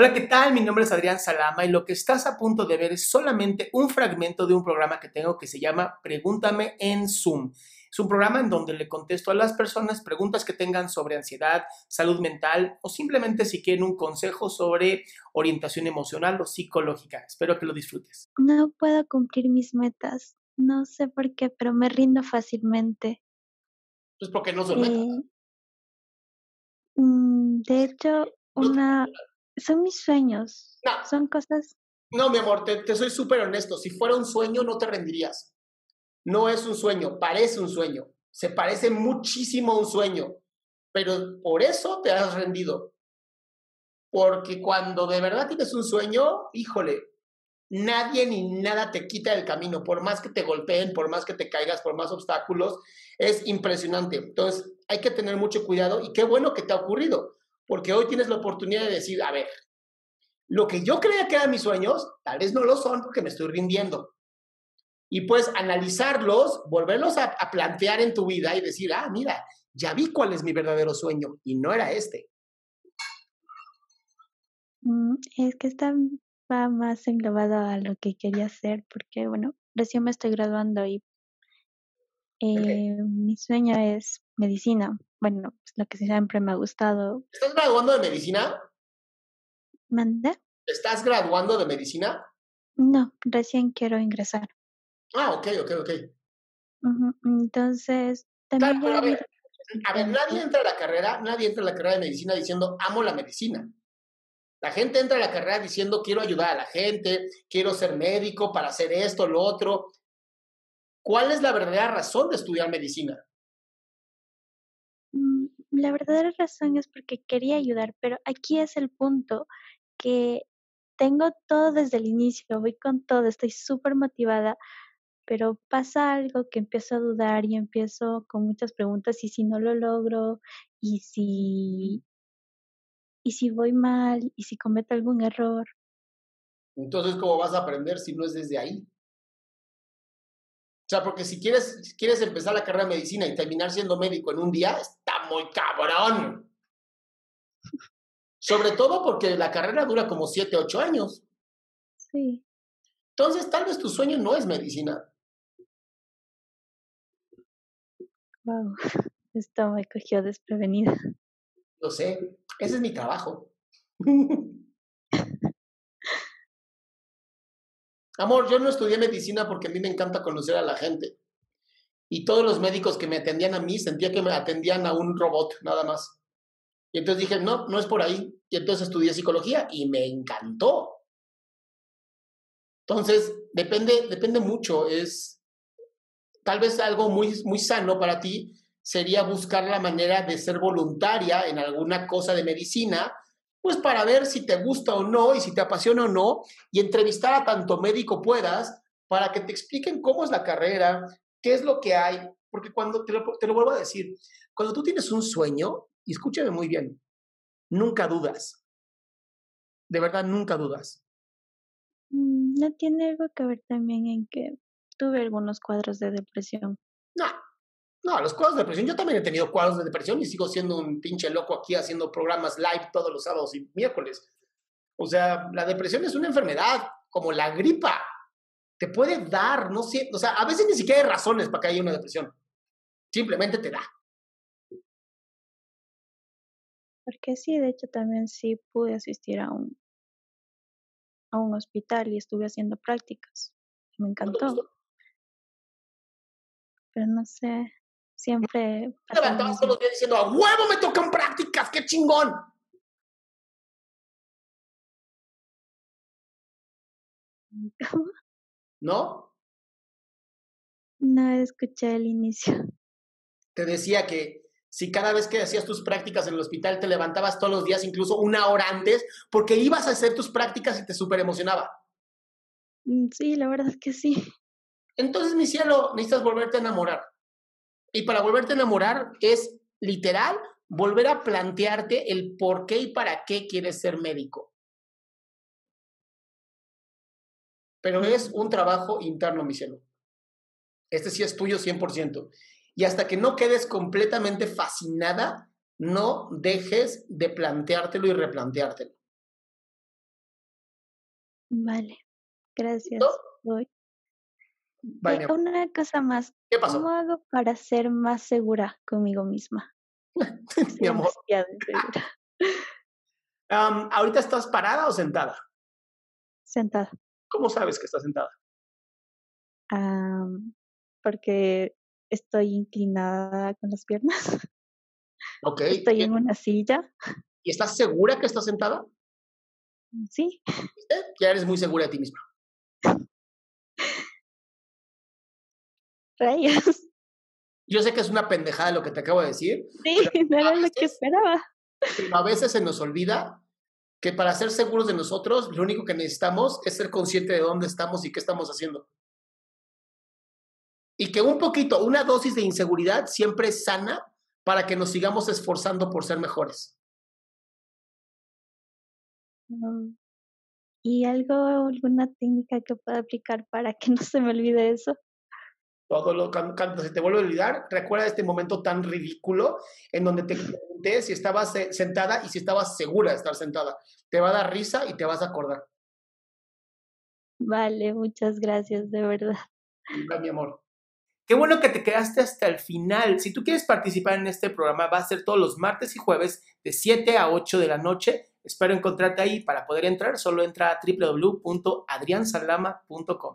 Hola, ¿qué tal? Mi nombre es Adrián Salama y lo que estás a punto de ver es solamente un fragmento de un programa que tengo que se llama Pregúntame en Zoom. Es un programa en donde le contesto a las personas preguntas que tengan sobre ansiedad, salud mental o simplemente si quieren un consejo sobre orientación emocional o psicológica. Espero que lo disfrutes. No puedo cumplir mis metas. No sé por qué, pero me rindo fácilmente. Pues porque no son. Eh, mm, de hecho, una son mis sueños. No. Son cosas. No, mi amor, te, te soy súper honesto. Si fuera un sueño, no te rendirías. No es un sueño, parece un sueño. Se parece muchísimo a un sueño. Pero por eso te has rendido. Porque cuando de verdad tienes un sueño, híjole, nadie ni nada te quita del camino. Por más que te golpeen, por más que te caigas, por más obstáculos, es impresionante. Entonces, hay que tener mucho cuidado y qué bueno que te ha ocurrido porque hoy tienes la oportunidad de decir, a ver, lo que yo creía que eran mis sueños, tal vez no lo son porque me estoy rindiendo. Y pues analizarlos, volverlos a, a, plantear en tu vida y decir, ah, mira, ya vi cuál es mi verdadero sueño y no era este. Mm, Es que está va más englobado a lo que quería hacer, porque bueno, recién me estoy graduando y eh, mi sueño es medicina. Bueno, es lo que siempre me ha gustado. ¿Estás graduando de medicina? ¿Manda? ¿Estás graduando de medicina? No, recién quiero ingresar. Ah, ok, ok, ok. Entonces, también Claro, a ver, a ver, nadie entra a la carrera, nadie entra a la carrera de medicina diciendo amo la medicina. La gente entra a la carrera diciendo quiero ayudar a la gente, quiero ser médico para hacer esto, lo otro. ¿Cuál es la verdadera razón de estudiar medicina? La verdadera razón es porque quería ayudar, pero aquí es el punto que tengo todo desde el inicio, voy con todo, estoy súper motivada, pero pasa algo que empiezo a dudar y empiezo con muchas preguntas y si no lo logro y si y si voy mal y si cometo algún error. Entonces, ¿cómo vas a aprender si no es desde ahí? O sea, porque si quieres, si quieres empezar la carrera de medicina y terminar siendo médico en un día, muy cabrón. Sobre todo porque la carrera dura como 7, 8 años. Sí. Entonces, tal vez tu sueño no es medicina. Wow. Esto me cogió desprevenida. Lo sé, ese es mi trabajo. Amor, yo no estudié medicina porque a mí me encanta conocer a la gente. Y todos los médicos que me atendían a mí sentía que me atendían a un robot, nada más. Y entonces dije, no, no es por ahí. Y entonces estudié psicología y me encantó. Entonces, depende, depende mucho. Es tal vez algo muy, muy sano para ti sería buscar la manera de ser voluntaria en alguna cosa de medicina, pues para ver si te gusta o no y si te apasiona o no, y entrevistar a tanto médico puedas para que te expliquen cómo es la carrera, qué es lo que hay, porque cuando, te lo, te lo vuelvo a decir, cuando tú tienes un sueño, y escúchame muy bien, nunca dudas, de verdad nunca dudas. Mm, ¿No tiene algo que ver también en que tuve algunos cuadros de depresión? No, No, los cuadros de depresión, yo también he tenido cuadros de depresión y sigo siendo un pinche loco aquí haciendo programas live todos los sábados y miércoles. O sea, la depresión es una enfermedad como la gripa. Te puede dar, no sé, o sea, a veces ni siquiera hay razones para que haya una depresión. Simplemente te da. Porque sí, de hecho también sí pude asistir a un, a un hospital y estuve haciendo prácticas. Me encantó. Pero no sé, siempre... Te levantabas todos los días diciendo, a huevo me tocan prácticas, qué chingón. ¿No? No escuché el inicio. Te decía que si cada vez que hacías tus prácticas en el hospital te levantabas todos los días, incluso una hora antes, porque ibas a hacer tus prácticas y te súper emocionaba. Mm, sí, la verdad es que sí. Entonces, mi cielo, necesitas volverte a enamorar. Y para volverte a enamorar es literal volver a plantearte el por qué y para qué quieres ser médico. Pero es un trabajo interno, mi cielo. Este sí es tuyo 100%. Y hasta que no quedes completamente fascinada, no dejes de planteártelo y replanteártelo. Vale, gracias. Voy. Eh, una cosa más. ¿Qué pasó? ¿Cómo hago para ser más segura conmigo misma? Mi amor. ¿Ahorita estás parada o sentada? Sentada. ¿Cómo sabes que estás sentada? porque estoy inclinada con las piernas. Ok. Estoy en una silla. ¿Y estás segura que estás sentada? Sí. Ya eres muy segura de ti misma. Rayos. Yo sé que es una pendejada lo que te acabo de decir. Sí, no era lo que esperaba. Pero a veces se nos olvida que para ser seguros de nosotros, lo único que necesitamos es ser consciente de dónde estamos y qué estamos haciendo. Y que un poquito, una dosis de inseguridad siempre es sana para que nos sigamos esforzando por ser mejores. ¿Y algo, alguna técnica que pueda aplicar para que no se me olvide eso? Todo lo cuando se te vuelve a olvidar, recuerda este momento tan ridículo en donde te pregunté si estabas sentada y si estabas segura de estar sentada. Te va a dar risa y te vas a acordar. Vale, muchas gracias, de verdad. mi amor. Qué bueno que te quedaste hasta el final. Si tú quieres participar en este programa, va a ser todos los martes y jueves de 7 a 8 de la noche. Espero encontrarte ahí. Para poder entrar, solo entra a www.adriansalama.com.